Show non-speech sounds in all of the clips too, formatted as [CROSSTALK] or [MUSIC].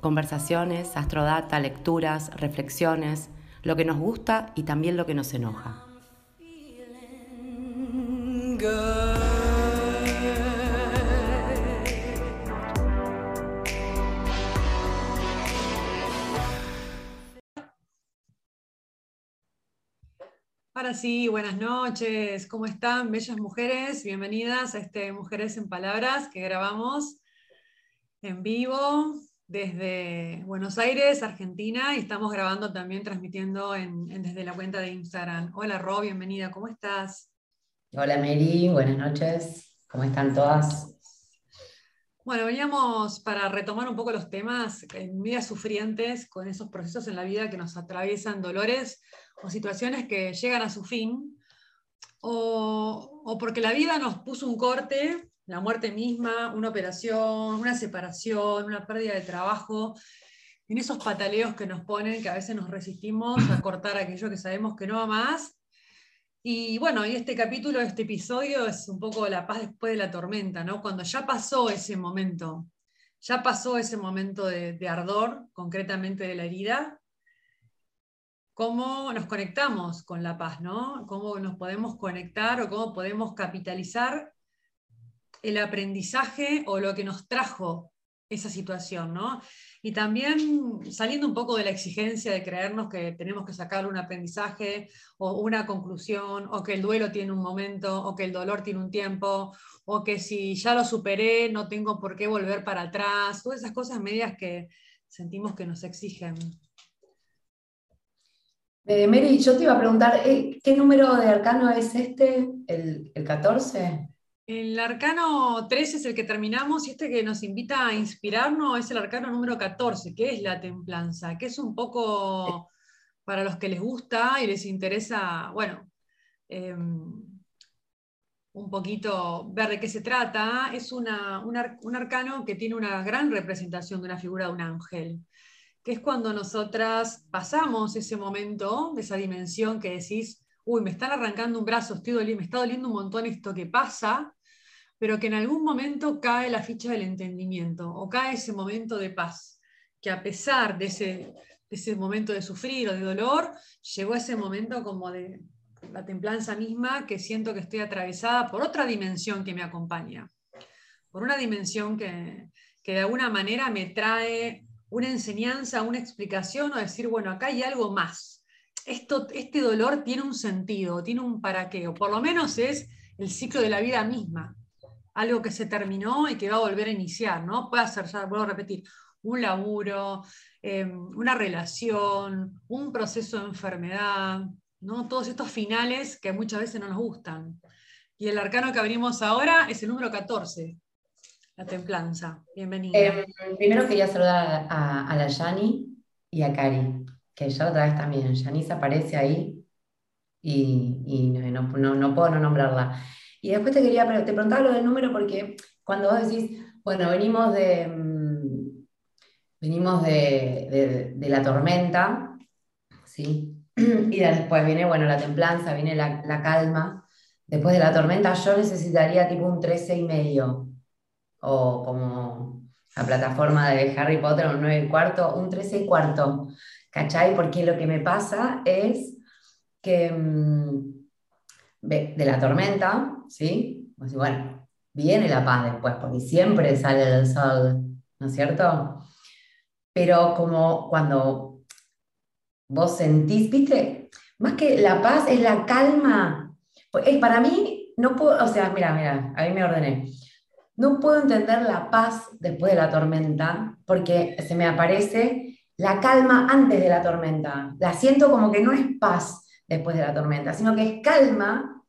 Conversaciones, astrodata, lecturas, reflexiones, lo que nos gusta y también lo que nos enoja. Ahora sí, buenas noches. ¿Cómo están, bellas mujeres? Bienvenidas a este Mujeres en Palabras que grabamos en vivo desde Buenos Aires, Argentina, y estamos grabando también, transmitiendo desde la cuenta de Instagram. Hola, Ro, bienvenida. ¿Cómo estás? Hola, Mary. Buenas noches. ¿Cómo están todas? Bueno, veníamos para retomar un poco los temas en vidas sufrientes, con esos procesos en la vida que nos atraviesan dolores o situaciones que llegan a su fin, o, porque la vida nos puso un corte, la muerte misma, una operación, una separación, una pérdida de trabajo, en esos pataleos que nos ponen, que a veces nos resistimos a cortar aquello que sabemos que no va más. Y bueno, y este capítulo, este episodio es un poco la paz después de la tormenta, ¿no? Cuando ya pasó ese momento, ya pasó ese momento de, de ardor, concretamente de la herida, cómo nos conectamos con la paz, ¿no? Cómo nos podemos conectar o cómo podemos capitalizar el aprendizaje o lo que nos trajo esa situación, ¿no? Y también saliendo un poco de la exigencia de creernos que tenemos que sacar un aprendizaje o una conclusión, o que el duelo tiene un momento, o que el dolor tiene un tiempo, o que si ya lo superé no tengo por qué volver para atrás, todas esas cosas medias que sentimos que nos exigen. Eh, Mary, yo te iba a preguntar, eh, ¿qué número de arcano es este? ¿El, 14? El arcano 13 es el que terminamos y este que nos invita a inspirarnos es el arcano número 14, que es la templanza, que es un poco para los que les gusta y les interesa, bueno, em, un poquito ver de qué se trata. Es un, un arcano que tiene una gran representación de una figura de un ángel que es cuando nosotras pasamos ese momento, esa dimensión que decís, uy, me están arrancando un brazo, estoy doliendo, me está doliendo un montón esto que pasa, pero que en algún momento cae la ficha del entendimiento o cae ese momento de paz, que a pesar de ese, ese momento de sufrir o de dolor, llegó ese momento como de la templanza misma, que siento que estoy atravesada por otra dimensión que me acompaña, por una dimensión que, que de alguna manera me trae una enseñanza, una explicación o decir, bueno, acá hay algo más. Esto, este dolor tiene un sentido, tiene un para qué, o por lo menos es el ciclo de la vida misma, algo que se terminó y que va a volver a iniciar, ¿no? Puede ser, ya vuelvo a repetir, un laburo, em, una relación, un proceso de enfermedad, ¿no? Todos estos finales que muchas veces no nos gustan. Y el arcano que abrimos ahora es el número 14, la templanza. Bienvenida. Eh, primero quería saludar a, la Yani y a Cari, que ya otra vez también. se aparece ahí y, no, puedo no nombrarla. Y después te quería, te preguntaba lo del número porque cuando vos decís, bueno, venimos de, mm, venimos de, la tormenta, ¿sí? Y después viene, bueno, la templanza, viene la, la calma. Después de la tormenta yo necesitaría tipo un 13 y medio o como la plataforma de Harry Potter, un 9 y cuarto, un 13 y cuarto, ¿cachai? Porque lo que me pasa es que mm, de la tormenta, ¿sí? Pues, bueno, viene la paz después, porque siempre sale el sol, ¿no es cierto? Pero como cuando vos sentís, viste, más que la paz es la calma. Pues, para mí, no puedo, o sea, mira, mira, ahí me ordené. No puedo entender la paz después de la tormenta porque se me aparece la calma antes de la tormenta. La siento como que no es paz después de la tormenta, sino que es calma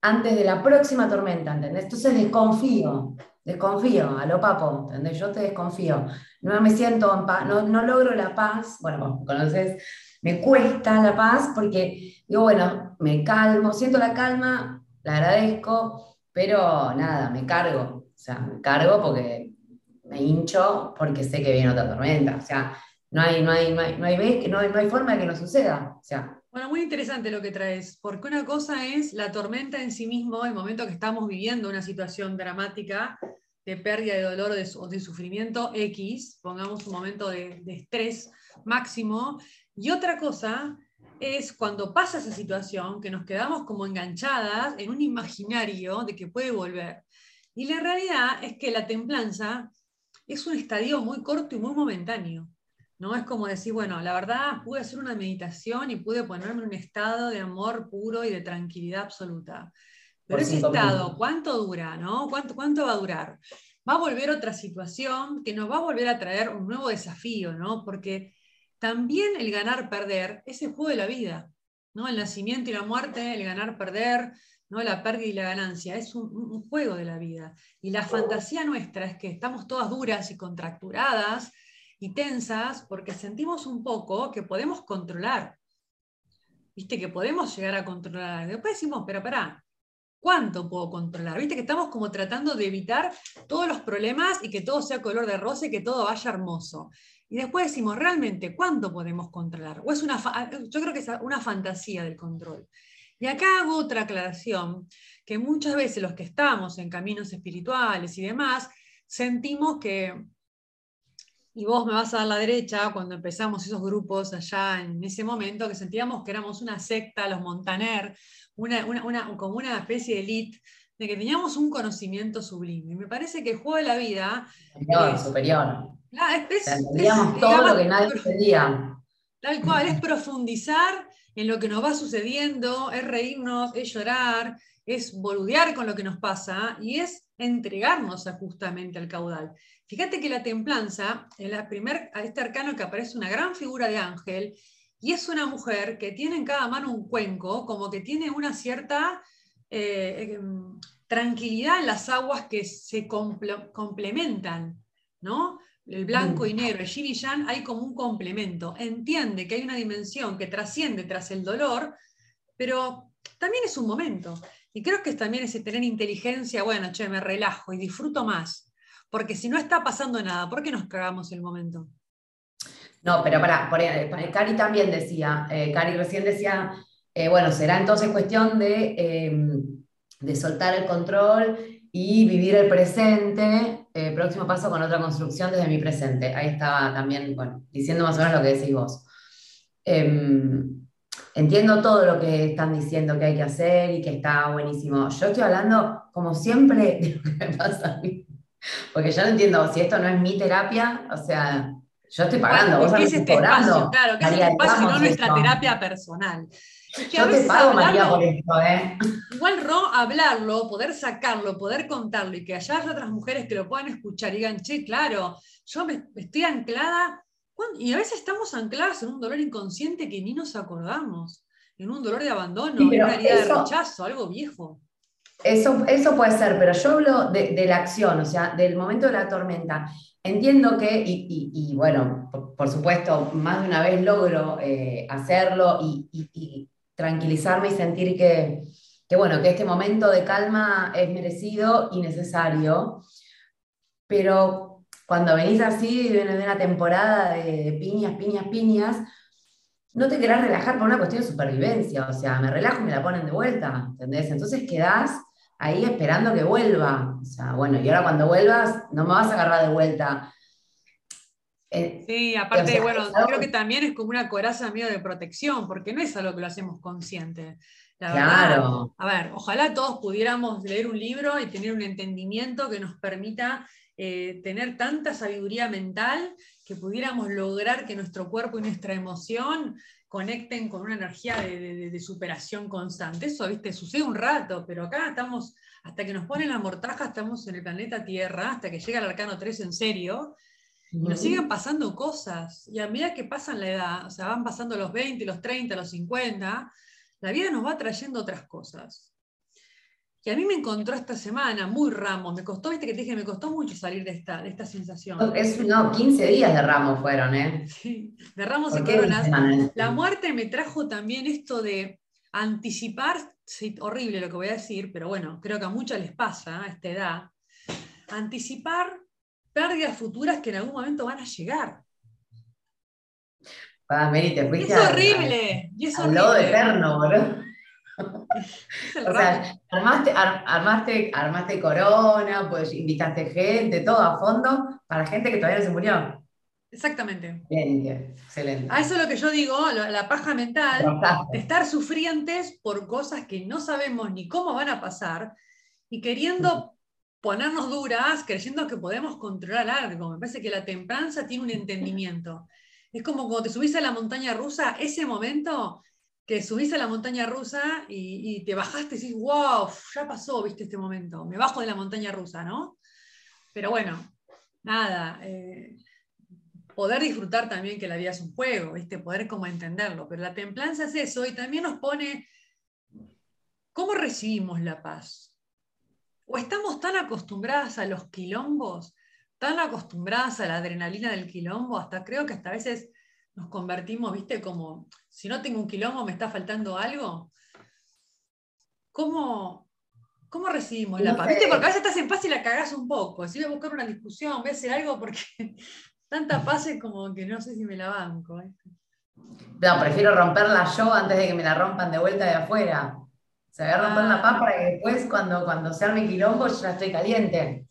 antes de la próxima tormenta, ¿entendés? Entonces desconfío, desconfío, a lo papo, ¿entendés? Yo te desconfío. No me siento en paz, no, no logro la paz, bueno, conoces, me cuesta la paz porque digo, bueno, me calmo, siento la calma, la agradezco, pero nada, me cargo, o sea, me cargo porque me hincho porque sé que viene otra tormenta, o sea, no hay, no hay, no hay, no hay, no hay, forma de que no suceda, o sea, bueno, muy interesante lo que traes, porque una cosa es la tormenta en sí mismo, el momento que estamos viviendo una situación dramática de pérdida de dolor o de, sufrimiento X, pongamos un momento de, de, estrés máximo, y otra cosa es cuando pasa esa situación que nos quedamos como enganchadas en un imaginario de que puede volver. Y la realidad es que la templanza es un estadio muy corto y muy momentáneo. ¿No? Es como decir, bueno, la verdad pude hacer una meditación y pude ponerme en un estado de amor puro y de tranquilidad absoluta. Pero ese estado, ¿cuánto dura? ¿no? ¿Cuánto, ¿Cuánto va a durar? Va a volver otra situación que nos va a volver a traer un nuevo desafío, ¿no? Porque también el ganar-perder es el juego de la vida, ¿no? El nacimiento y la muerte, el ganar-perder, ¿no? La pérdida y la ganancia, es un, juego de la vida. Y la fantasía nuestra es que estamos todas duras y contracturadas y tensas porque sentimos un poco que podemos controlar. ¿Viste? Que podemos llegar a controlar. Después decimos, pero pará, ¿cuánto puedo controlar? ¿Viste? Que estamos como tratando de evitar todos los problemas y que todo sea color de rosa y que todo vaya hermoso. Y después decimos, realmente, ¿cuánto podemos controlar? O es una, yo creo que es una fantasía del control. Y acá hago otra aclaración, que muchas veces los que estamos en caminos espirituales y demás, sentimos que, y vos me vas a dar la derecha, cuando empezamos esos grupos allá en ese momento, que sentíamos que éramos una secta, los Montaner, una, como una especie de elite, de que teníamos un conocimiento sublime. Y me parece que el juego de la vida... Superior, superior es, todo lo que nadie entendía. Tal cual, es profundizar en lo que nos va sucediendo, es reírnos, es llorar, es boludear con lo que nos pasa y es entregarnos justamente al caudal. Fíjate que la templanza, en la primer, a este arcano que aparece una gran figura de ángel, y es una mujer que tiene en cada mano un cuenco, como que tiene una cierta eh, em, tranquilidad en las aguas que se complementan, ¿no? el blanco y negro, el yin y yang, hay como un complemento. Entiende que hay una dimensión que trasciende tras el dolor, pero también es un momento. Y creo que también ese tener inteligencia, bueno, che, me relajo y disfruto más. Porque si no está pasando nada, ¿por qué nos cagamos el momento? No, pero para, Cari también decía, eh, Cari recién decía, eh, bueno, será entonces cuestión de, em, de soltar el control y vivir el presente, eh, próximo paso con otra construcción desde mi presente. Ahí estaba también, bueno, diciendo más o menos lo que decís vos. Em, entiendo todo lo que están diciendo que hay que hacer y que está buenísimo. Yo estoy hablando, como siempre, de lo que me pasa a mí. Porque yo no entiendo, si esto no es mi terapia, o sea, yo estoy pagando, vos ¿qué es este espacio? Claro, ¿qué es este espacio no nuestra terapia personal? Yo te pago, María, por esto, ¿eh? Igual, Ro, hablarlo, poder sacarlo, poder contarlo y que haya otras mujeres que lo puedan escuchar y digan, che, claro, yo me, estoy anclada. Y a veces estamos ancladas en un dolor inconsciente que ni nos acordamos, en un dolor de abandono, en una herida de rechazo, algo viejo. Eso, eso puede ser, pero yo hablo de, la acción, o sea, del momento de la tormenta. Entiendo que, y, bueno, por, supuesto, más de una vez logro eh, hacerlo y, tranquilizarme y sentir que, bueno, que este momento de calma es merecido y necesario. Pero cuando venís así de una, temporada de, piñas, piñas, piñas, no te querás relajar por una cuestión de supervivencia. O sea, me relajo y me la ponen de vuelta, ¿entendés? Entonces quedás ahí esperando que vuelva. O sea, bueno, y ahora cuando vuelvas, no me vas a agarrar de vuelta. Eh, sí, aparte, bueno, creo que también es como una coraza medio de protección, porque no es algo que lo hacemos consciente. claro. a ver, ojalá todos pudiéramos leer un libro y tener un entendimiento que nos permita eh, tener tanta sabiduría mental que pudiéramos lograr que nuestro cuerpo y nuestra emoción conecten con una energía de, superación constante. Eso, viste, sucede un rato, pero acá estamos, hasta que nos ponen la mortaja, estamos en el planeta Tierra, hasta que llega el arcano 3 en serio, y nos siguen pasando cosas. Y a medida que pasan la edad, o sea, van pasando los 20, los 30, los 50, la vida nos va trayendo otras cosas. Que a mí me encontró esta semana, muy ramos, me costó, viste que te dije, me costó mucho salir de esta, de esta sensación. Es, no, 15 días de ramos fueron, ¿eh? Sí, de ramos y coronas. La muerte me trajo también esto de anticipar, sí, horrible lo que voy a decir, pero bueno, creo que a muchos les pasa a esta edad, anticipar pérdidas futuras que en algún momento van a llegar. Ah, Mary, te fuiste es horrible, y es horrible. Al eterno, boludo. O sea, armaste, armaste, armaste corona, pues invitaste gente, todo a fondo para gente que todavía no se murió. Exactamente. Bien, excelente. A eso es lo que yo digo, la paja mental, de estar sufrientes por cosas que no sabemos ni cómo van a pasar y queriendo ponernos duras, creyendo que podemos controlar algo. Me parece que la templanza tiene un entendimiento. Es como cuando te subís a la montaña rusa, ese momento que subís a la montaña rusa y, te bajaste y decís, wow, ya pasó, viste este momento, me bajo de la montaña rusa, ¿no? Pero bueno, nada, eh, poder disfrutar también que la vida es un juego, ¿viste? Poder como entenderlo, pero la templanza es eso y también nos pone, ¿cómo recibimos la paz? ¿O estamos tan acostumbradas a los quilombos, tan acostumbradas a la adrenalina del quilombo, hasta creo que hasta a veces nos convertimos, viste, como, si no tengo un quilombo, me está faltando algo. ¿Cómo, cómo recibimos la paz? ¿Viste? Porque a veces estás en paz y la cagás un poco. Si voy a buscar una discusión, voy a hacer algo porque [LAUGHS] tanta paz es como que no sé si me la banco. No, prefiero romperla yo antes de que me la rompan de vuelta de afuera. Se voy a romper la paz para que después, cuando, cuando se arme quilombo, yo ya estoy caliente.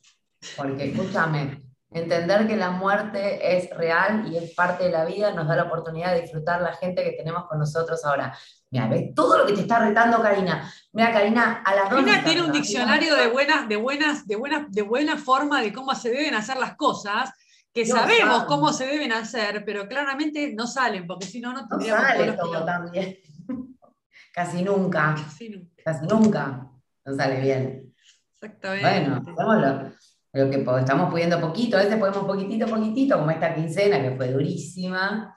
Porque escúchame, Entender que la muerte es real y es parte de la vida nos da la oportunidad de disfrutar la gente que tenemos con nosotros ahora. Mira, ves todo lo que te está retando Karina. Mira, Karina, a las. Karina tiene un diccionario de buenas, de buenas, de buenas, de buena forma de cómo se deben hacer las cosas, que sabemos cómo se deben hacer, pero claramente no salen, porque si no, no tendríamos no sale todo también. [LAUGHS] Casi nunca. Casi nunca. Casi nunca. No sale bien. Exactamente. Bueno, hagámoslo lo que estamos pudiendo poquito, a veces podemos poquitito, poquitito, como esta quincena que fue durísima.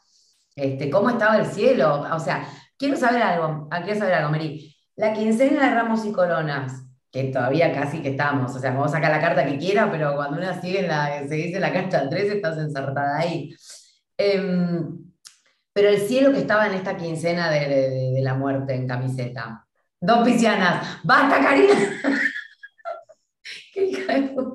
Este, ¿Cómo estaba el cielo? O sea, quiero saber algo, ah, quiero saber algo, Mary. La quincena de ramos y coronas, que todavía casi que estamos, o sea, vamos a sacar la carta que quiera, pero cuando una sigue en la, se dice la carta 3, estás ensartada ahí. Em, pero el cielo que estaba en esta quincena de, la muerte en camiseta. Dos piscianas. ¡Basta, Karina! [LAUGHS] ¡Qué hija de puta!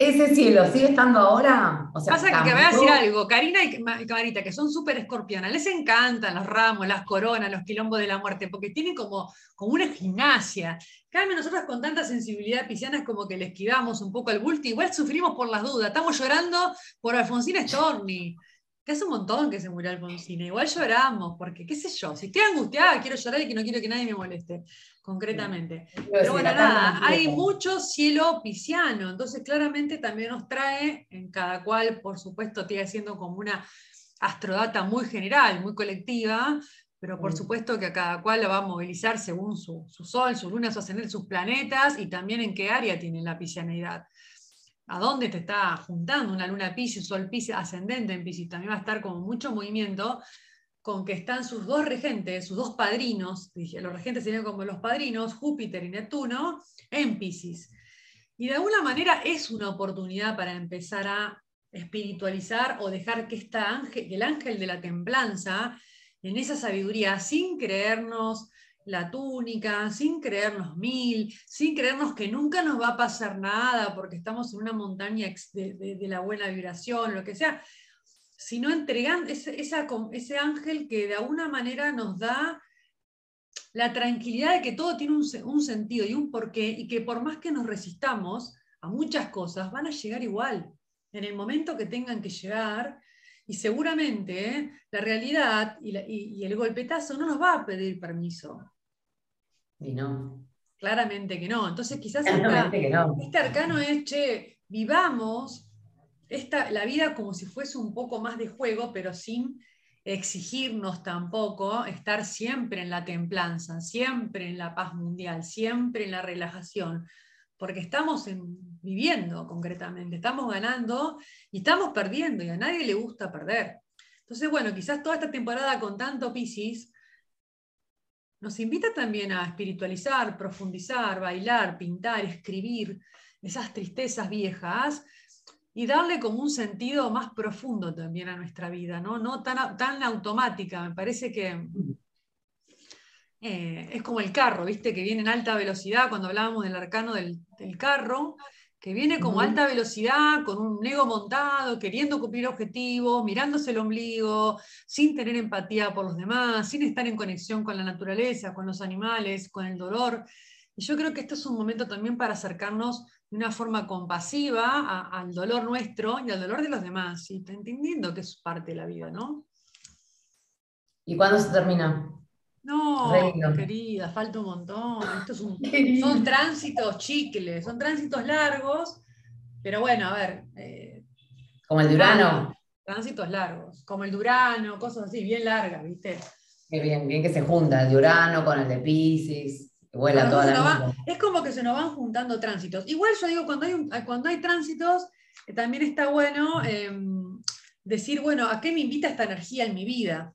¿Ese cielo sigue estando ahora? O sea, Pasa que, que voy a decir algo, Karina y Marita, que son súper escorpionas, les encantan los ramos, las coronas, los quilombos de la muerte, porque tienen como, como una gimnasia. Cada vez nosotros con tanta sensibilidad pisciana es como que le esquivamos un poco el bulto, igual sufrimos por las dudas, estamos llorando por Alfonsina Storni que hace un montón que se murió Alfonsina. Igual lloramos, porque qué sé yo, si estoy angustiada, quiero llorar y que no quiero que nadie me moleste, concretamente. Pero bueno, nada, hay mucho cielo pisciano, entonces claramente también nos trae, en cada cual, por supuesto, sigue siendo como una astrodata muy general, muy colectiva, pero por supuesto que a cada cual la va a movilizar según su, su sol, su luna, su ascendente, sus planetas y también en qué área tiene la piscianidad a dónde te está juntando una luna Pisces, Sol Pisces, ascendente en Pisces, también va a estar como mucho movimiento con que están sus dos regentes, sus dos padrinos, los regentes serían como los padrinos, Júpiter y Neptuno, en Pisces. Y de alguna manera es una oportunidad para empezar a espiritualizar o dejar que esta ángel, el ángel de la templanza, en esa sabiduría, sin creernos la túnica, sin creernos mil, sin creernos que nunca nos va a pasar nada porque estamos en una montaña de, la buena vibración, lo que sea, sino entregando ese, ese ángel que de alguna manera nos da la tranquilidad de que todo tiene un, un, sentido y un porqué, y que por más que nos resistamos a muchas cosas, van a llegar igual, en el momento que tengan que llegar, y seguramente la realidad y, y, el golpetazo no nos va a pedir permiso. Y no. Claramente que no. Entonces quizás este arcano es, che, vivamos esta, la vida como si fuese un poco más de juego, pero sin exigirnos tampoco estar siempre en la templanza, siempre en la paz mundial, siempre en la relajación, porque estamos viviendo concretamente, estamos ganando y estamos perdiendo y a nadie le gusta perder. Entonces, bueno, quizás toda esta temporada con tanto Pisces nos invita también a espiritualizar, profundizar, bailar, pintar, escribir esas tristezas viejas y darle como un sentido más profundo también a nuestra vida, no, no tan, tan automática. Me parece que eh, es como el carro, ¿viste? Que viene en alta velocidad, cuando hablábamos del arcano del, carro, que viene como alta velocidad, con un ego montado, queriendo cumplir objetivos, mirándose el ombligo, sin tener empatía por los demás, sin estar en conexión con la naturaleza, con los animales, con el dolor. Y yo creo que este es un momento también para acercarnos de una forma compasiva al dolor nuestro y al dolor de los demás, y entendiendo que es parte de la vida, ¿no? ¿Y cuándo se termina? No, querida, falta un montón. Estos [LAUGHS] son tránsitos chicles, son tránsitos largos, pero bueno, a ver. Eh, como el Durano. Tránsitos largos, como el Durano, cosas así, bien largas, ¿viste? Qué bien, bien que se junta el Durano con el de Pisces. Vuela toda la es como que se nos van juntando tránsitos. Igual yo digo, cuando hay, cuando hay tránsitos, eh, también está bueno em, decir, bueno, ¿a qué me invita esta energía en mi vida?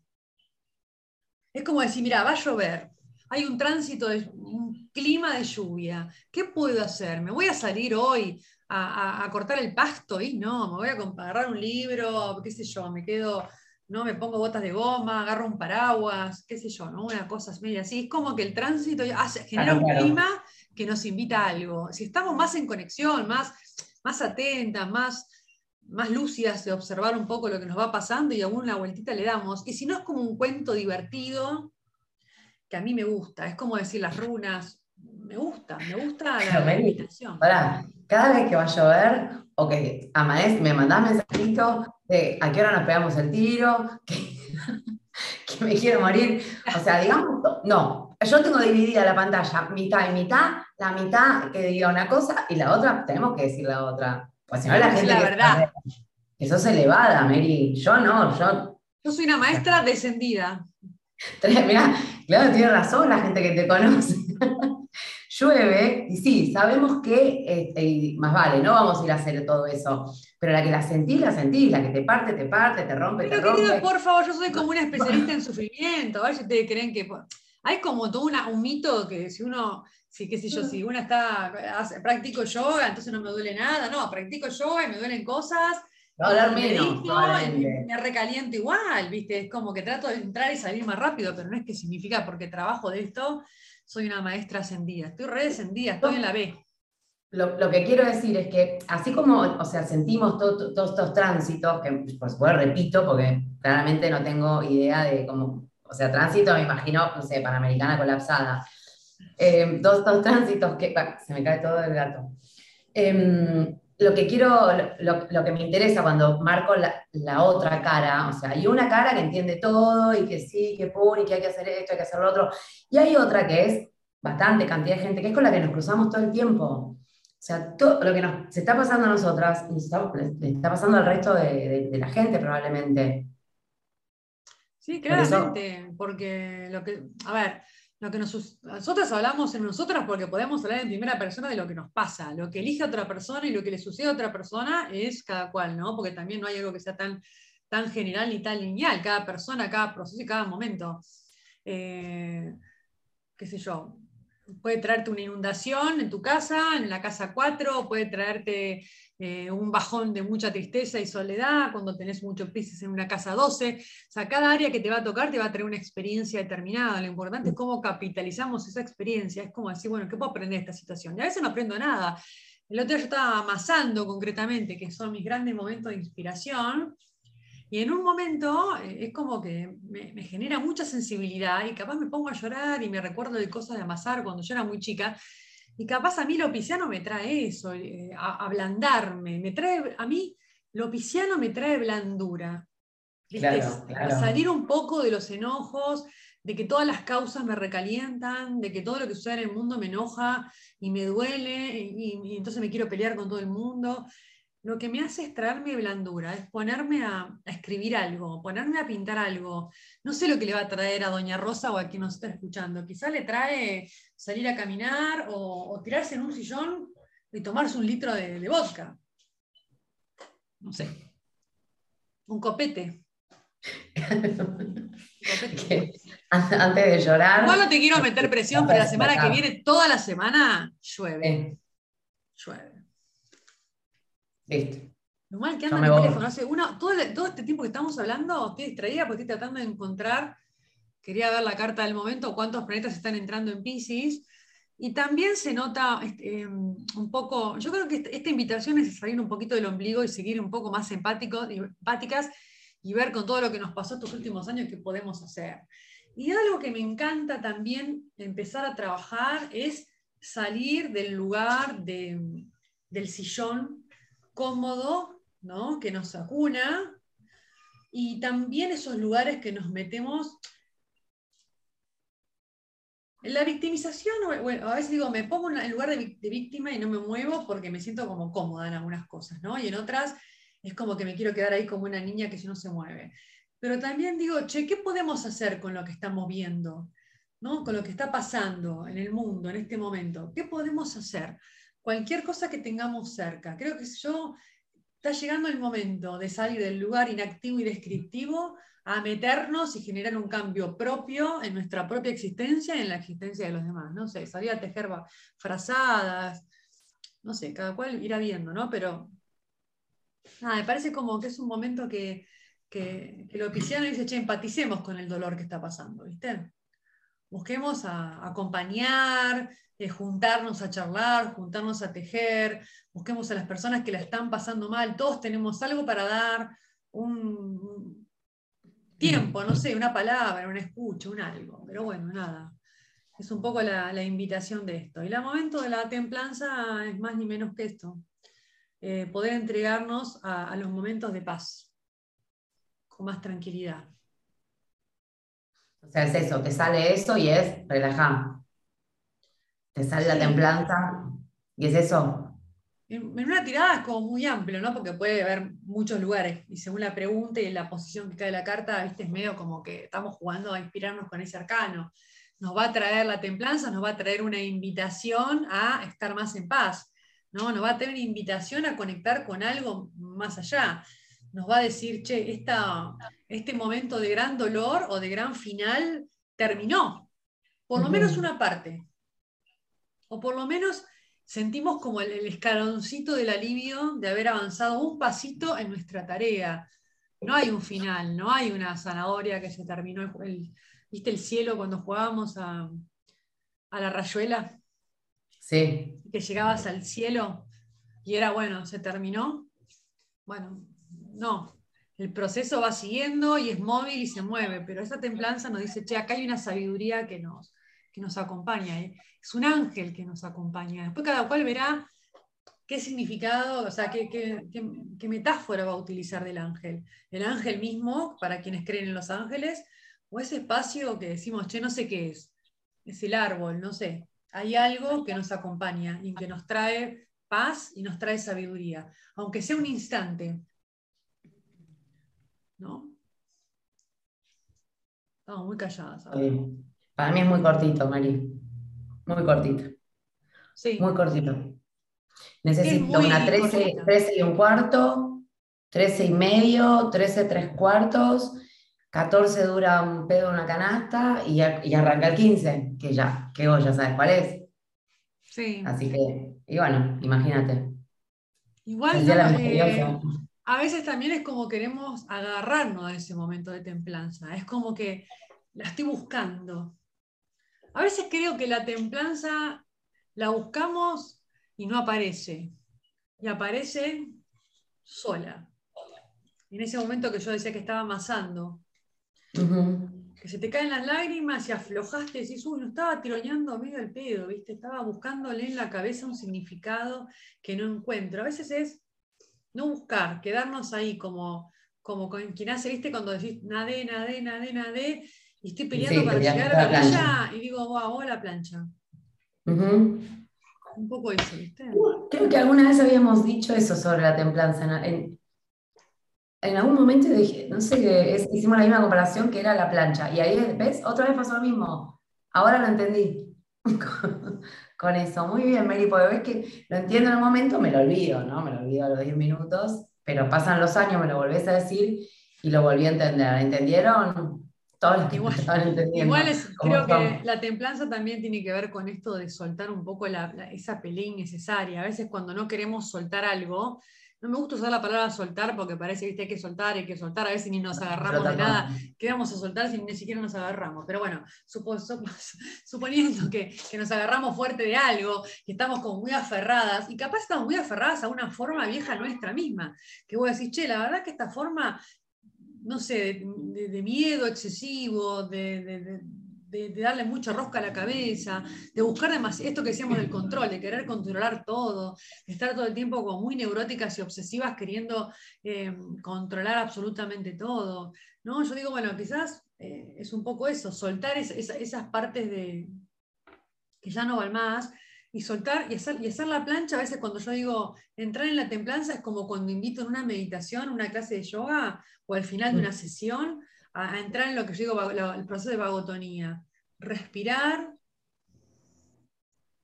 Es como decir, mira, va a llover, hay un tránsito, de, un clima de lluvia, ¿qué puedo hacer? ¿Me voy a salir hoy a, cortar el pasto? Y no, me voy a agarrar un libro, qué sé yo, me quedo, no me pongo botas de goma, agarro un paraguas, qué sé yo, ¿no? Una cosa media así. Es como que el tránsito hace, genera un clima que nos invita a algo. Si estamos más en conexión, más, más atentas, más más lúcidas de observar un poco lo que nos va pasando y alguna vueltita le damos. Y si no es como un cuento divertido, que a mí me gusta, es como decir las runas, me gusta, me gusta la, invitación. cada vez que va a llover, ok, Amaes, me mandás mensajito de a qué hora nos pegamos el tiro, [LAUGHS] que, que me quiero morir. O sea, digamos, no, yo tengo dividida la pantalla, mitad y mitad, la mitad que diga una cosa y la otra tenemos que decir la otra. Pues la gente. La verdad. Que sos elevada, Mary. Yo no, yo. Yo soy una maestra descendida. [LAUGHS] Mira, claro, tiene razón la gente que te conoce. [LAUGHS] Llueve, y sí, sabemos que este, más vale, no vamos a ir a hacer todo eso. Pero la que la sentís, la sentís, la que te parte, te parte, te rompe, te rompe. Querido, por favor, yo soy como una [LAUGHS] especialista en sufrimiento. A ver si ustedes creen que. Hay como todo un mito que si uno Sí, qué sé yo, si una está, hace, practico yoga, entonces no me duele nada, no, practico yoga y me duelen cosas. A menos, me recaliento igual, ¿viste? Es como que trato de entrar y salir más rápido, pero no es que significa porque trabajo de esto, soy una maestra ascendida. Estoy re descendida, estoy en la B. Lo, que quiero decir es que así como, o sea, sentimos todos estos tránsitos, que por supuesto repito, porque claramente no tengo idea de cómo, o sea, tránsito me imagino, no sé, Panamericana colapsada, eh, dos, dos, tránsitos que... se me cae todo el gato. Em, lo que quiero, lo, lo, que me interesa cuando marco la, la, otra cara, o sea, hay una cara que entiende todo y que sí, que pone y que hay que hacer esto, hay que hacer lo otro, y hay otra que es bastante cantidad de gente, que es con la que nos cruzamos todo el tiempo. O sea, todo lo que nos, se está pasando a nosotras, le está pasando al resto de, de, la gente probablemente. Sí, claramente, porque lo que, a ver, lo que nosotros hablamos en nosotras porque podemos hablar en primera persona de lo que nos pasa. Lo que elige otra persona y lo que le sucede a otra persona es cada cual, ¿no? Porque también no hay algo que sea tan, tan general ni tan lineal. Cada persona, cada proceso y cada momento. Eh, qué sé yo, puede traerte una inundación en tu casa, en la casa 4, puede traerte eh, un bajón de mucha tristeza y soledad cuando tenés mucho crisis en una casa 12. O sea, cada área que te va a tocar te va a traer una experiencia determinada. Lo importante es cómo capitalizamos esa experiencia. Es como decir, bueno, ¿qué puedo aprender de esta situación? Y a veces no aprendo nada. El otro día yo estaba amasando concretamente, que son mis grandes momentos de inspiración, y en un momento eh, es como que me, genera mucha sensibilidad y capaz me pongo a llorar y me recuerdo de cosas de amasar cuando yo era muy chica. Y capaz a mí lo pisciano me trae eso, eh, ablandarme. Me trae, a mí lo pisciano me trae blandura. Salir un poco de los enojos, de que todas las causas me recalientan, de que todo lo que sucede en el mundo me enoja y me duele y entonces me quiero pelear con todo el mundo lo que me hace es traerme blandura, es ponerme a, escribir algo, ponerme a pintar algo. No sé lo que le va a traer a Doña Rosa o a quien nos está escuchando. Quizá le trae salir a caminar o, tirarse en un sillón y tomarse un litro de, de, vodka. No sé. Un copete. [LAUGHS] antes de llorar. Igual no te quiero meter presión, pero la semana que viene, toda la semana, llueve. Llueve. Listo. Lo mal que anda en el teléfono. todo, este tiempo que estamos hablando, estoy distraída porque estoy tratando de encontrar, quería ver la carta del momento, cuántos planetas están entrando en Pisces. Y también se nota este, em, un poco, yo creo que esta invitación es salir un poquito del ombligo y seguir un poco más empáticos, empáticas y ver con todo lo que nos pasó estos últimos años qué podemos hacer. Y algo que me encanta también empezar a trabajar es salir del lugar del sillón cómodo, ¿no? que nos acuna, y también esos lugares que nos metemos. En la victimización, a veces digo, me pongo en lugar de, víctima y no me muevo porque me siento como cómoda en algunas cosas, ¿no? Y en otras es como que me quiero quedar ahí como una niña que si no se mueve. Pero también digo, che, ¿qué podemos hacer con lo que estamos viendo? ¿no? Con lo que está pasando en el mundo en este momento. ¿Qué podemos hacer? Cualquier cosa que tengamos cerca. Creo que yo está llegando el momento de salir del lugar inactivo y descriptivo a meternos y generar un cambio propio en nuestra propia existencia y en la existencia de los demás. No sé, salir a tejer frazadas, no sé, cada cual irá viendo, ¿no? Pero me parece como que es un momento que, que, que lo pisciano dice, che, empaticemos con el dolor que está pasando, ¿viste? Busquemos a, acompañar, eh, juntarnos a charlar, juntarnos a tejer, busquemos a las personas que la están pasando mal, todos tenemos algo para dar, un tiempo, no sé, una palabra, una escucha, un algo, pero bueno, nada. Es un poco la, invitación de esto. Y el momento de la templanza es más ni menos que esto. Eh, poder entregarnos a los momentos de paz, con más tranquilidad. O sea, es eso, te sale eso y es relajar. Te sale la templanza y es eso. En una tirada es como muy amplio, ¿no? Porque puede haber muchos lugares. Y según la pregunta y la posición que cae la carta, viste, es medio como que estamos jugando a inspirarnos con ese arcano. Nos va a traer la templanza, nos va a traer una invitación a estar más en paz. ¿no? Nos va a tener una invitación a conectar con algo más allá. Nos va a decir, che, esta, este momento de gran dolor o de gran final terminó. Por lo menos una parte. O por lo menos sentimos como el, escaloncito del alivio de haber avanzado un pasito en nuestra tarea. No hay un final, no hay una zanahoria que se terminó. ¿Viste el cielo cuando jugábamos a, a la rayuela? Sí. Que llegabas al cielo y era bueno, se terminó. Bueno, no, el proceso va siguiendo y es móvil y se mueve, pero esa templanza nos dice, che, acá hay una sabiduría que nos, que nos acompaña, ¿eh? es un ángel que nos acompaña. Después cada cual verá qué significado, o sea, qué, qué, metáfora va a utilizar del ángel. El ángel mismo, para quienes creen en los ángeles, o ese espacio que decimos, che, no sé qué es, es el árbol, no sé. Hay algo que nos acompaña y que nos trae paz y nos trae sabiduría, aunque sea un instante, ¿no? Estamos muy calladas. Para mí es muy cortito, Mari. Muy cortito. Sí. Muy cortito. Necesito una 13, 13, y un cuarto, 13 y medio, 13 tres cuartos, 14 dura un pedo una canasta y, y arranca el 15, que ya, que vos ya sabes cuál es. Sí. Así que, y bueno, imagínate. Igual a veces también es como queremos agarrarnos a ese momento de templanza, es como que la estoy buscando. A veces creo que la templanza la buscamos y no aparece, y aparece sola. En ese momento que yo decía que estaba amasando, que se te caen las lágrimas y aflojaste y decís, uy, no estaba tironeando medio el pedo, ¿viste? Estaba buscándole en la cabeza un significado que no encuentro. A veces es no buscar, quedarnos ahí como, como con quien hace, ¿viste? Cuando decís nadé, nadé, nadé, nadé, y estoy peleando para llegar a la plancha y digo, wow, a la plancha. Un poco eso, ¿viste? Creo que alguna vez habíamos dicho eso sobre la templanza. En, en algún momento dije, no sé, hicimos la misma comparación que era la plancha. Y ahí, ¿ves? Otra vez pasó lo mismo. Ahora lo entendí. [LAUGHS] con eso. Muy bien, Mary, porque ves que lo entiendo en el momento, me lo olvido, ¿no? Me lo olvido a los 10 minutos, pero pasan los años, me lo volvés a decir y lo volví a entender. ¿Entendieron? Todos Igual-. [LAUGHS] Igual es, creo que la templanza también tiene que ver con esto de soltar un poco la- la- esa pelea innecesaria. A veces cuando no queremos soltar algo, no me gusta usar la palabra soltar porque parece que hay que soltar, hay que soltar, a veces ni nos agarramos de nada. ¿Qué vamos a soltar si ni siquiera nos agarramos? Pero bueno, supo- sup- [LAUGHS] suponiendo que, que nos agarramos fuerte de algo, que estamos como muy aferradas, y capaz estamos muy aferradas a una forma vieja nuestra misma, que vos decís, che, la verdad que esta forma, no sé, de, de- de miedo excesivo, de, de- de- darle mucha rosca a la cabeza, de buscar demasiado, esto que decíamos del control, de querer controlar todo, de estar todo el tiempo como muy neuróticas y obsesivas queriendo eh, controlar absolutamente todo. ¿no? Yo digo, bueno, quizás eh, es un poco eso, soltar es- esa- esas partes de que ya no van más y soltar y hacer, y hacer la plancha. A veces cuando yo digo entrar en la templanza es como cuando invito en una meditación, una clase de yoga o al final de una sesión a, entrar en lo que yo digo, lo- el proceso de vagotonía. Respirar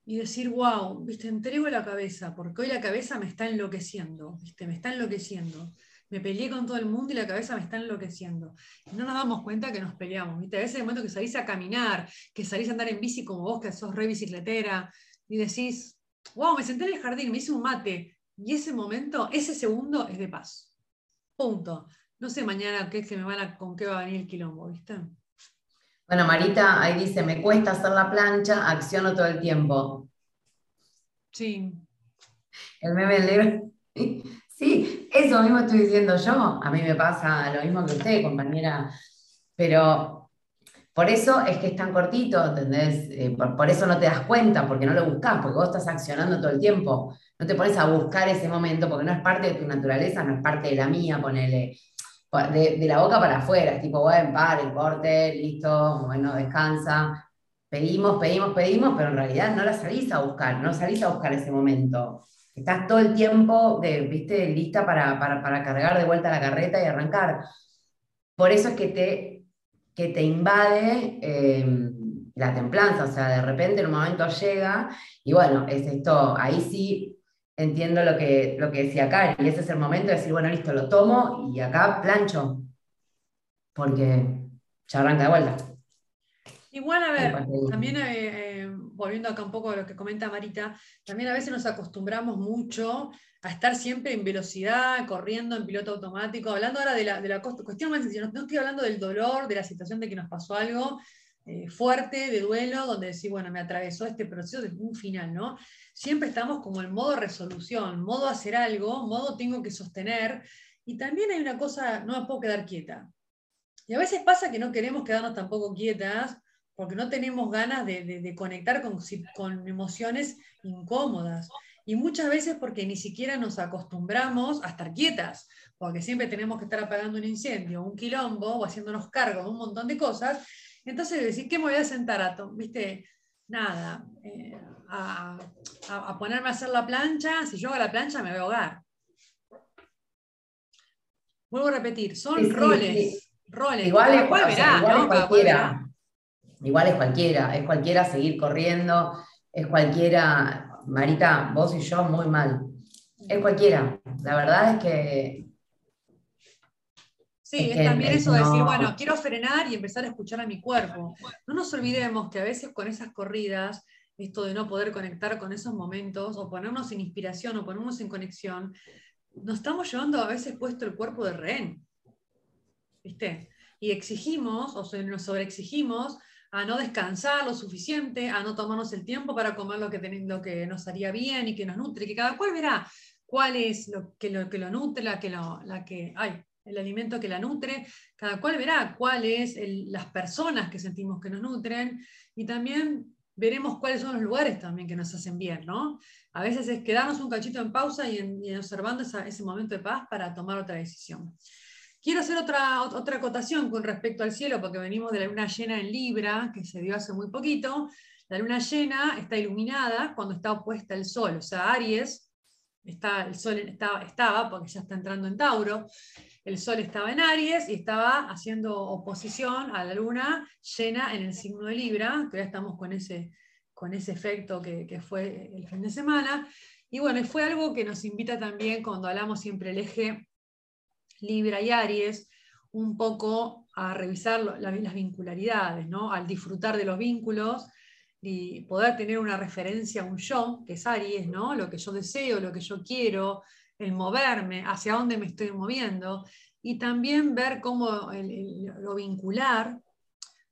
y decir, wow, viste, entrego la cabeza, porque hoy la cabeza me está enloqueciendo, viste, me está enloqueciendo. Me peleé con todo el mundo y la cabeza me está enloqueciendo. No nos damos cuenta que nos peleamos, viste. A veces hay momentos que salís a caminar, que salís a andar en bici como vos, que sos re bicicletera, y decís, wow, me senté en el jardín, me hice un mate. Y ese momento, ese segundo es de paz. Punto. No sé mañana qué es que me van a, con qué va a venir el quilombo, ¿viste? Bueno, Marita ahí dice, me cuesta hacer la plancha, acciono todo el tiempo. Sí. El meme del negro. Sí, eso mismo estoy diciendo yo. A mí me pasa lo mismo que usted, compañera. Pero por eso es que es tan cortito, ¿entendés? Eh, por, por eso no te das cuenta, porque no lo buscas, porque vos estás accionando todo el tiempo. No te pones a buscar ese momento, porque no es parte de tu naturaleza, no es parte de la mía, ponele. De, de la boca para afuera, tipo, bueno, pare, corte, listo, bueno, descansa. Pedimos, pedimos, pedimos, pero en realidad no la salís a buscar, no salís a buscar ese momento. Estás todo el tiempo, de, lista para, para, para cargar de vuelta la carreta y arrancar. Por eso es que te, que te invade eh, la templanza, o sea, de repente en un momento llega y bueno, es esto, ahí sí entiendo lo que, lo que decía Cari, y ese es el momento de decir, bueno, listo, lo tomo y acá plancho, porque ya arranca de vuelta. Igual, a ver, también eh, eh, volviendo acá un poco a lo que comenta Marita, también a veces nos acostumbramos mucho a estar siempre en velocidad, corriendo en piloto automático, hablando ahora de la, de la cuestión más sencilla, no, estoy hablando del dolor, de la situación de que nos pasó algo eh, fuerte, de duelo, donde decir, bueno, me atravesó este proceso de un final, ¿no? Siempre estamos como en modo resolución, modo hacer algo, modo tengo que sostener, y también hay una cosa, no me puedo quedar quieta. Y a veces pasa que no queremos quedarnos tampoco quietas, porque no tenemos ganas de, de- conectar con, con emociones incómodas. Y muchas veces porque ni siquiera nos acostumbramos a estar quietas, porque siempre tenemos que estar apagando un incendio, un quilombo, o haciéndonos cargo de un montón de cosas. Entonces, decir, ¿qué me voy a sentar a, viste? Nada, eh, a, a- a ponerme a hacer la plancha, si yo hago la plancha me voy a ahogar. Vuelvo a repetir, son Sí, sí, roles, sí. roles. Igual es, cualquiera. Igual es cualquiera, es cualquiera seguir corriendo, es cualquiera, Marita, vos y yo muy mal. Es cualquiera. La verdad es que Sí, Es es, también es eso de decir, no- bueno, quiero frenar y empezar a escuchar a mi cuerpo. No nos olvidemos que a veces con esas corridas, esto de no poder conectar con esos momentos, o ponernos en inspiración, o ponernos en conexión, nos estamos llevando a veces puesto el cuerpo de rehén. ¿Viste? Y exigimos, o nos sobreexigimos a no descansar lo suficiente, a no tomarnos el tiempo para comer lo que, lo que nos haría bien y que nos nutre, que cada cual verá cuál es lo que lo, que lo nutre, la que lo, la que, ay, el alimento que la nutre, cada cual verá cuál es el- las personas que sentimos que nos nutren y también veremos cuáles son los lugares también que nos hacen bien, ¿no? A veces es quedarnos un cachito en pausa y, en- observando ese momento de paz para tomar otra decisión. Quiero hacer otra, ot- otra acotación con respecto al cielo, porque venimos de la luna llena en Libra, que se dio hace muy poquito. La luna llena está iluminada cuando está opuesta al sol, o sea, Aries, está, el sol estaba, estaba, porque ya está entrando en Tauro, el sol estaba en Aries y estaba haciendo oposición a la luna llena en el signo de Libra, que ya estamos con ese, con ese efecto que, fue el fin de semana. Y bueno, fue algo que nos invita también cuando hablamos siempre el eje Libra y Aries, un poco a revisar las vincularidades, ¿no? al disfrutar de los vínculos y poder tener una referencia a un yo, que es Aries, ¿no? lo que yo deseo, lo que yo quiero, el moverme, hacia dónde me estoy moviendo, y también ver cómo lo vincular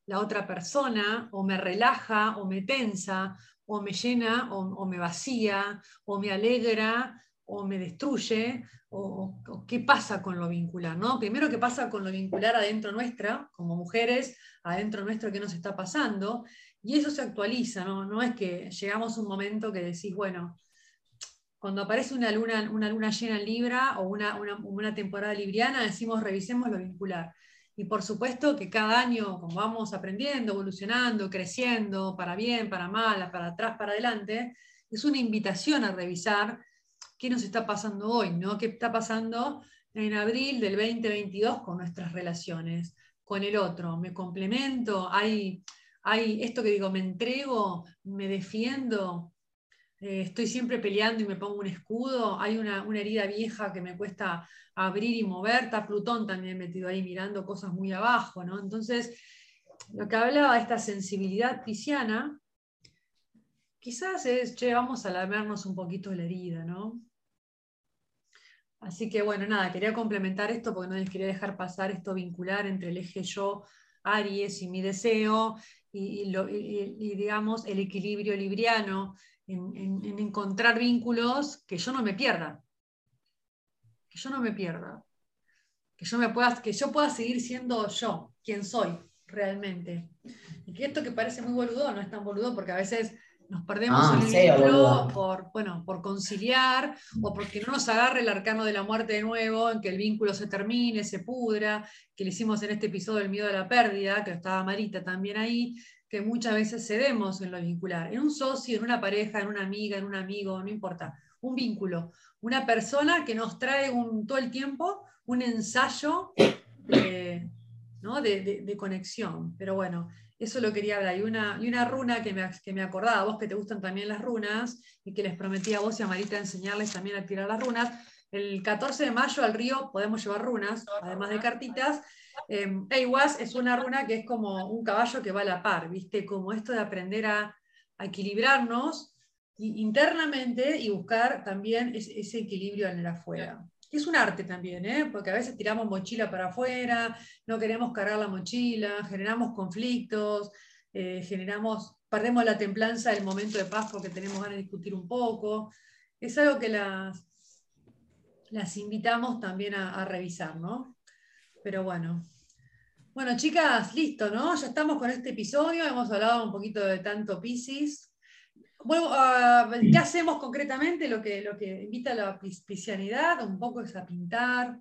la otra persona o me relaja o me tensa o me llena o, me vacía o me alegra o me destruye o, qué pasa con lo vincular, ¿no? Primero qué pasa con lo vincular adentro nuestra, como mujeres, adentro nuestro qué nos está pasando, y eso se actualiza, ¿no? No es que llegamos a un momento que decís, bueno, cuando aparece una luna, una luna llena en Libra o una, una, temporada libriana, decimos revisemos lo vincular. Y por supuesto que cada año, como vamos aprendiendo, evolucionando, creciendo, para bien, para mal, para atrás, para adelante, es una invitación a revisar qué nos está pasando hoy, ¿no? ¿Qué está pasando en abril del 2022 con nuestras relaciones, con el otro? ¿Me complemento? ¿Hay, hay esto que digo, me entrego, me defiendo, eh, estoy siempre peleando y me pongo un escudo, hay una, herida vieja que me cuesta abrir y mover, está Plutón también metido ahí mirando cosas muy abajo, ¿no? Entonces, lo que hablaba esta sensibilidad pisciana, quizás es, che, vamos a lamernos un poquito la herida, ¿no? Así que bueno, nada, quería complementar esto porque no les quería dejar pasar esto vincular entre el eje yo, Aries y mi deseo, y digamos el equilibrio libriano en, encontrar vínculos que yo no me pierda. Que yo no me pierda. Que yo, me pueda, que yo pueda seguir siendo yo, quien soy realmente. Y que esto que parece muy boludo no es tan boludo porque a veces nos perdemos ah, en el vínculo por, bueno, por conciliar o porque no nos agarre el arcano de la muerte de nuevo, en que el vínculo se termine, se pudra, que le hicimos en este episodio el miedo a la pérdida, que estaba Marita también ahí, que muchas veces cedemos en lo vincular, en un socio, en una pareja, en una amiga, en un amigo, no importa, un vínculo, una persona que nos trae un, todo el tiempo un ensayo de, de, conexión. Pero bueno, eso lo quería hablar. Y una, y una runa que me, que me acordaba, vos que te gustan también las runas, y que les prometí a vos y a Marita enseñarles también a tirar las runas. El 14 de mayo al río podemos llevar runas, además de cartitas, eh, es una runa que es como un caballo que va a la par, ¿viste? Como esto de aprender a, equilibrarnos internamente y buscar también ese equilibrio en el afuera. Es un arte también, ¿eh? porque a veces tiramos mochila para afuera, no queremos cargar la mochila, generamos conflictos, eh, generamos, perdemos la templanza del momento de paz porque tenemos ganas de discutir un poco. Es algo que las, las invitamos también a, revisar, ¿no? Pero bueno. Bueno, chicas, listo, ¿no? Ya estamos con este episodio, hemos hablado un poquito de tanto Pisces. Ah, ¿qué hacemos concretamente? Lo que, lo que invita a la piscianidad un poco es a pintar,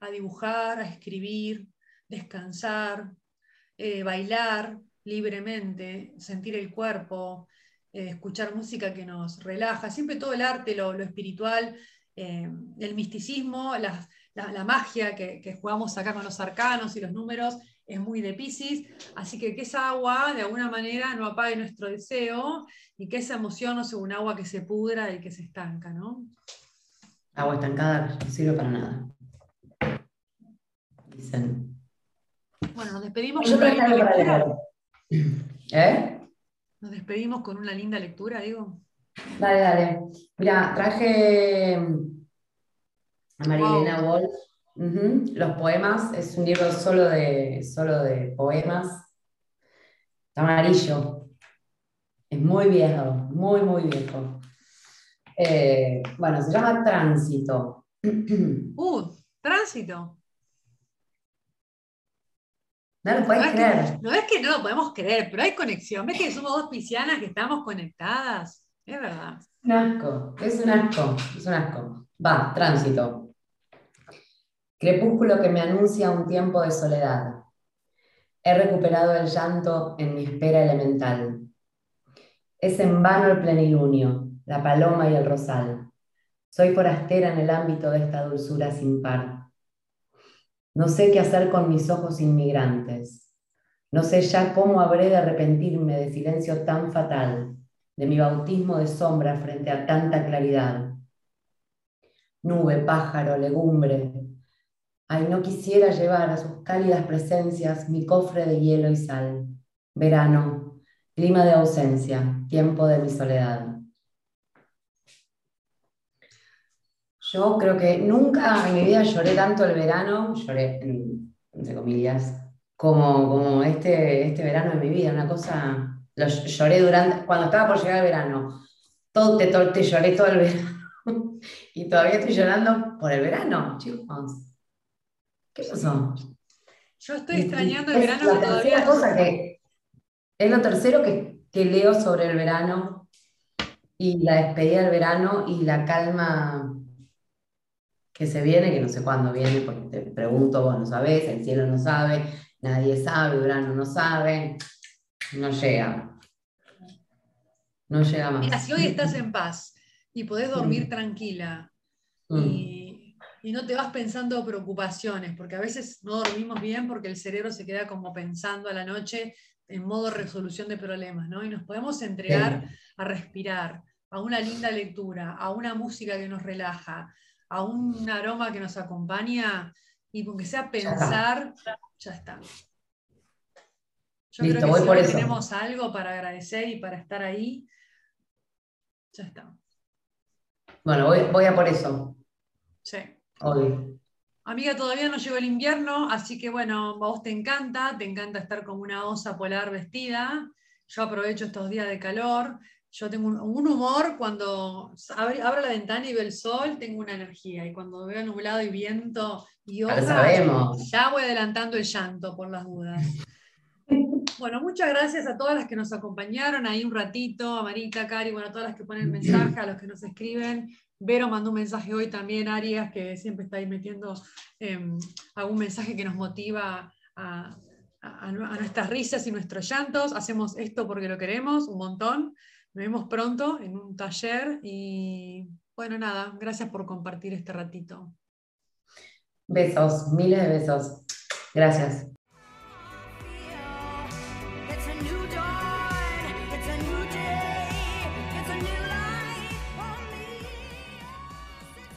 a dibujar, a escribir, descansar, eh, bailar libremente, sentir el cuerpo, eh, escuchar música que nos relaja, siempre todo el arte, lo, espiritual, eh, el misticismo, las, la, magia que, jugamos acá con los arcanos y los números es muy de Pisces, así que que esa agua de alguna manera no apague nuestro deseo y que esa emoción no sea un agua que se pudra y que se estanca, ¿no? Agua estancada no sirve para nada. Dicen. Bueno, nos despedimos con una linda lectura. ¿Eh? Nos despedimos con una linda lectura, digo. Dale, dale. Mira, traje Marilena Wolf. Los poemas, es un libro solo de, solo de poemas. Amarillo. Es muy viejo, muy, muy viejo. Eh, bueno, se llama Tránsito. [CLEARS THROAT] Uh, Tránsito. No lo puedes creer. no es que no lo podemos creer, pero hay conexión. ¿Ves que somos dos piscianas que estamos conectadas? Es verdad. Un asco, es un asco, es un asco. Va, tránsito. Crepúsculo que me anuncia un tiempo de soledad. He recuperado el llanto en mi espera elemental. Es en vano el plenilunio, la paloma y el rosal. Soy forastera en el ámbito de esta dulzura sin par. No sé qué hacer con mis ojos inmigrantes. No sé ya cómo habré de arrepentirme de silencio tan fatal, de mi bautismo de sombra frente a tanta claridad. Nube, pájaro, legumbre, Ay, no quisiera llevar a sus cálidas presencias mi cofre de hielo y sal. Verano, clima de ausencia, tiempo de mi soledad. Yo creo que nunca en mi vida lloré tanto el verano, lloré entre comillas, como, como este, este verano de mi vida, una cosa, lo lloré durante, cuando estaba por llegar el verano, todo te, te lloré todo el [LAUGHS] verano y todavía estoy llorando por el verano, chicos. ¿Qué pasó? Yo estoy extrañando el verano la todavía. Cosa que, es lo tercero que, que leo sobre el verano y la despedida del verano y la calma que se viene, que no sé cuándo viene, porque te pregunto, vos no sabés, el cielo no sabe, nadie sabe, Urano no sabe, no llega. No llega más. Mira, si hoy estás en paz y podés dormir tranquila mm. y, y, no te vas pensando preocupaciones, porque a veces no dormimos bien porque el cerebro se queda como pensando a la noche en modo resolución de problemas, ¿no? Y nos podemos entregar a respirar, a una linda lectura, a una música que nos relaja, a un aroma que nos acompaña y con que sea pensar, ya está. Yo creo que si tenemos algo para agradecer y para estar ahí, ya está. Bueno, voy, a por eso. Sí. Hoy. Amiga, todavía no llegó el invierno, así que bueno, a vos te encanta, te encanta estar como una osa polar vestida. Yo aprovecho estos días de calor. Yo tengo un, humor cuando abro, la ventana y veo el sol, tengo una energía. Y cuando veo nublado y viento y sabemos. ya voy adelantando el llanto por las dudas. Bueno, muchas gracias a todas las que nos acompañaron ahí un ratito, a Marita, Cari, bueno, a todas las que ponen mensaje, a los que nos escriben. Vero mandó un mensaje hoy también, Arias, que siempre está ahí metiendo em, algún mensaje que nos motiva a, a, nuestras risas y nuestros llantos. Hacemos esto porque lo queremos, un montón. Nos vemos pronto en un taller y bueno, nada, gracias por compartir este ratito. Besos, miles de besos. Gracias.